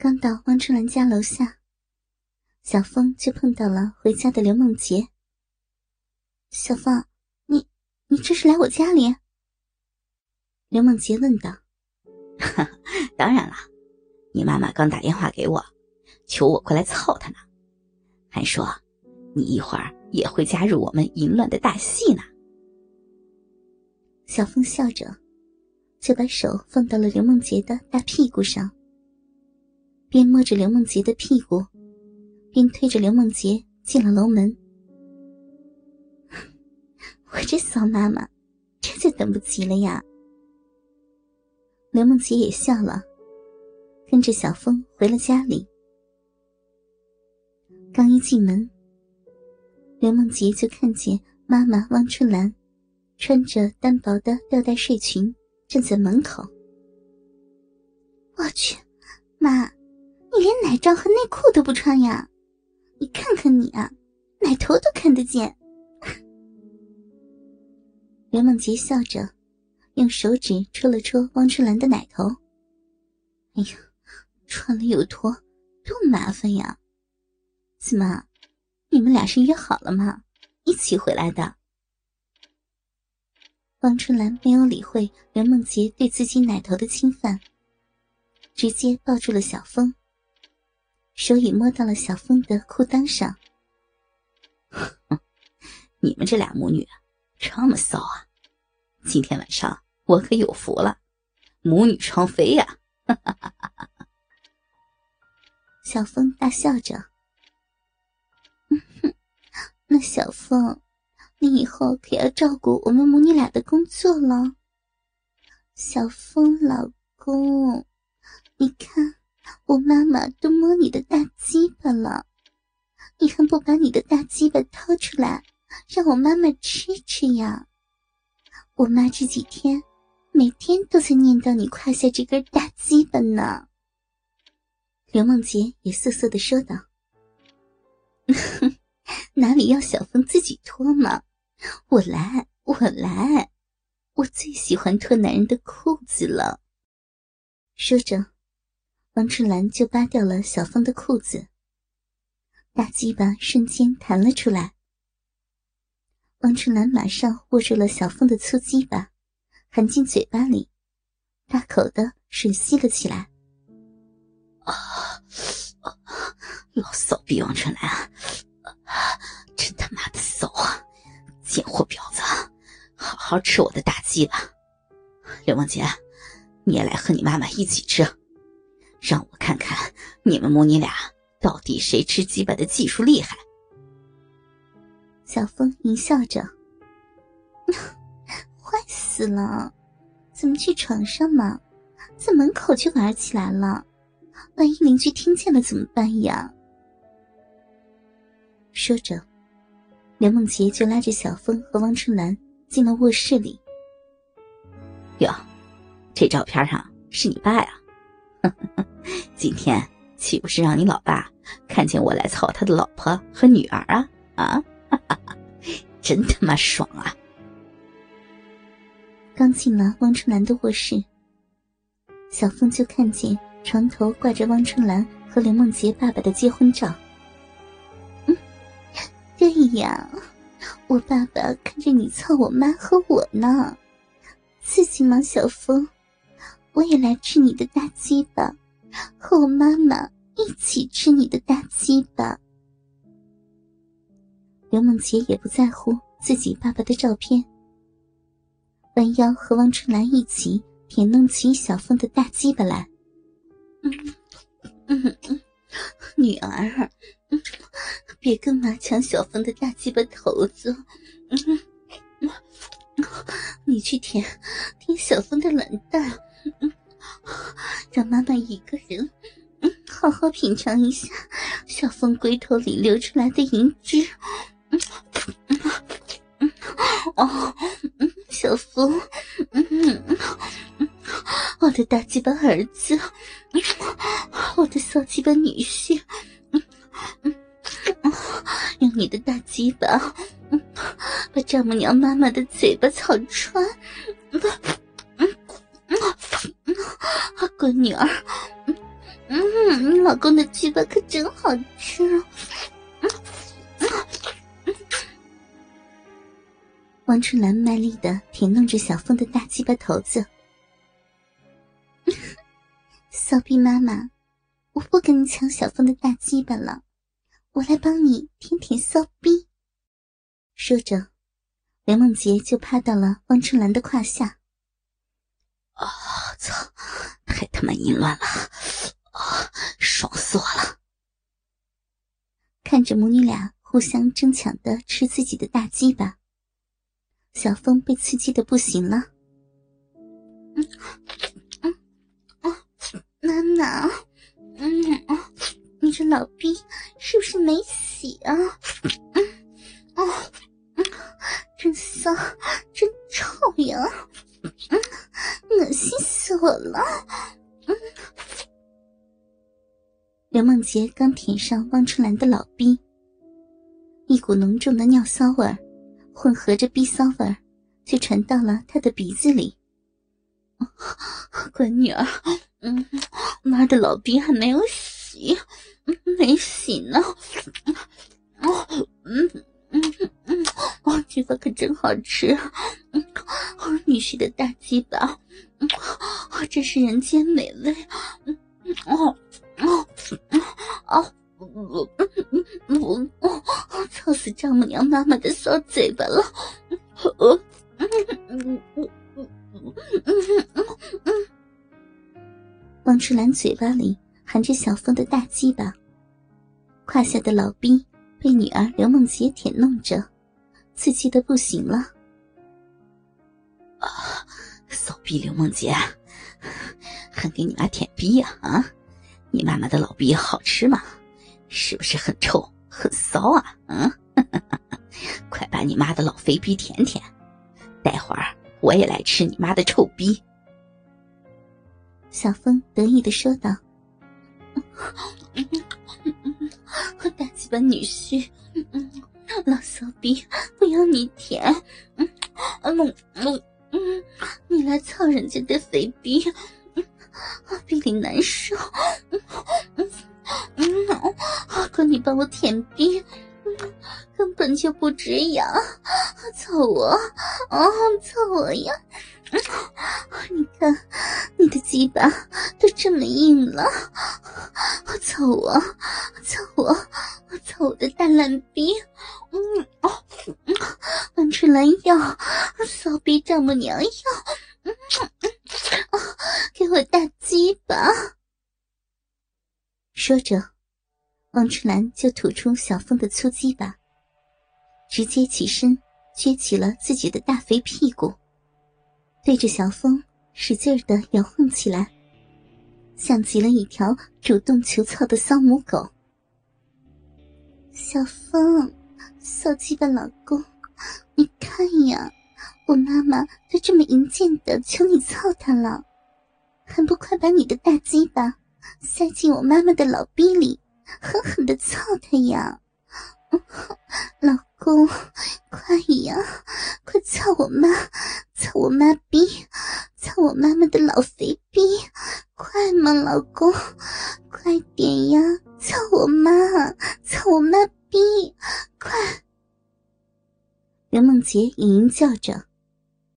刚到汪春兰家楼下，小峰就碰到了回家的刘梦洁。小峰，你你这是来我家里？刘梦洁问道。当然了，你妈妈刚打电话给我，求我过来凑她呢，还说你一会儿也会加入我们淫乱的大戏呢。小峰笑着，就把手放到了刘梦洁的大屁股上。边摸着刘梦洁的屁股，边推着刘梦洁进了楼门。我这骚妈妈，这就等不及了呀！刘梦洁也笑了，跟着小峰回了家里。刚一进门，刘梦洁就看见妈妈汪春兰穿着单薄的吊带睡裙站在门口。我去，妈！连奶罩和内裤都不穿呀？你看看你啊，奶头都看得见。刘梦洁笑着，用手指戳了戳汪春兰的奶头。哎呀，穿了又脱，多麻烦呀！怎么，你们俩是约好了吗？一起回来的？汪春兰没有理会刘梦洁对自己奶头的侵犯，直接抱住了小峰。手已摸到了小峰的裤裆上。你们这俩母女这么骚啊！今天晚上我可有福了，母女双飞呀！小峰大笑着。嗯哼那小峰，你以后可要照顾我们母女俩的工作了。小峰老公，你看。我妈妈都摸你的大鸡巴了，你还不把你的大鸡巴掏出来，让我妈妈吃吃呀？我妈这几天每天都在念叨你胯下这根大鸡巴呢。刘梦洁也瑟瑟的说道：“ 哪里要小峰自己脱嘛？我来，我来，我最喜欢脱男人的裤子了。”说着。王春兰就扒掉了小峰的裤子，大鸡巴瞬间弹了出来。王春兰马上握住了小峰的粗鸡巴，含进嘴巴里，大口的吮吸了起来。啊，老骚逼王春兰，真他妈的骚啊！贱货婊子，好好吃我的大鸡巴。刘梦洁，你也来和你妈妈一起吃。让我看看你们母女俩到底谁吃鸡巴的技术厉害。小峰淫笑着：“坏死了，怎么去床上嘛？在门口就玩起来了，万一邻居听见了怎么办呀？”说着，刘梦洁就拉着小峰和王春兰进了卧室里。哟，这照片上是你爸呀？今天岂不是让你老爸看见我来操他的老婆和女儿啊？啊，真他妈爽啊！刚进了汪春兰的卧室，小凤就看见床头挂着汪春兰和刘梦洁爸爸的结婚照。嗯，对呀，我爸爸看着你操我妈和我呢，刺激吗？小凤。我也来吃你的大鸡巴，和我妈妈一起吃你的大鸡巴。刘梦洁也不在乎自己爸爸的照片，弯腰和王春兰一起舔弄起小凤的大鸡巴来。嗯嗯嗯，女儿，嗯，别跟妈抢小凤的大鸡巴头子。嗯，你去舔舔小峰的卵蛋。嗯，让妈妈一个人，嗯，好好品尝一下小凤龟头里流出来的银汁。嗯嗯嗯，哦，嗯，小凤，嗯嗯，我的大鸡巴儿子，我的小鸡巴女婿，嗯嗯嗯，用你的大鸡巴，嗯，把丈母娘妈妈的嘴巴草穿。嗯，嗯，啊，乖女儿，嗯嗯嗯，老公的鸡巴可真好吃。王春兰卖力的舔弄着小凤的大鸡巴头子。骚逼妈妈，我不跟你抢小凤的大鸡巴了，我来帮你舔舔骚逼。说着，雷梦洁就趴到了汪春兰的胯下。啊！操！太他妈淫乱了！啊！爽死我了！看着母女俩互相争抢的吃自己的大鸡巴，小风被刺激的不行了。嗯嗯啊！妈妈，嗯啊，你这老逼是不是没洗啊？嗯啊嗯，真骚，我了！嗯，刘梦洁刚舔上汪春兰的老逼，一股浓重的尿骚味儿混合着逼骚味儿，就传到了她的鼻子里。乖女儿，嗯，妈的老逼还没有洗，没洗呢。哦，嗯嗯嗯，哦，鸡巴可真好吃。女婿的大鸡巴。啊，真是人间美味！哦哦哦哦，我我操死丈母娘妈妈的小嘴巴了！呃，王春兰嘴巴里含着小凤的大鸡巴，胯下的老逼被女儿刘梦洁舔弄着，刺激的不行了。啊！骚逼刘梦洁，给你妈舔逼呀？啊，你妈妈的老逼好吃吗？是不是很臭很骚啊？嗯，快把你妈的老肥逼舔舔，待会儿我也来吃你妈的臭逼。小峰得意的说道：“ 我大鸡巴女婿，老骚逼，不要你舔，嗯，嗯嗯。”嗯，你来操人家的肥逼，啊，逼里难受。嗯嗯嗯，啊，可你帮我舔逼，根本就不止痒，操我，啊，操我呀！你看，你的鸡巴都这么硬了，操我，操我，操我的大烂逼！嗯哦，王春兰要，骚逼丈母娘要，嗯嗯啊，给我大鸡巴！说着，王春兰就吐出小凤的粗鸡巴，直接起身撅起了自己的大肥屁股。对着小峰使劲的摇晃起来，像极了一条主动求操的骚母狗。小峰，骚鸡巴老公，你看呀，我妈妈都这么淫贱的求你操她了，还不快把你的大鸡巴塞进我妈妈的老逼里，狠狠的操她呀！老公，快呀，快操我妈，操我妈逼，操我妈妈的老肥逼，快嘛，老公，快点呀，操我妈，操我妈逼，快！刘梦洁嘤嘤叫着，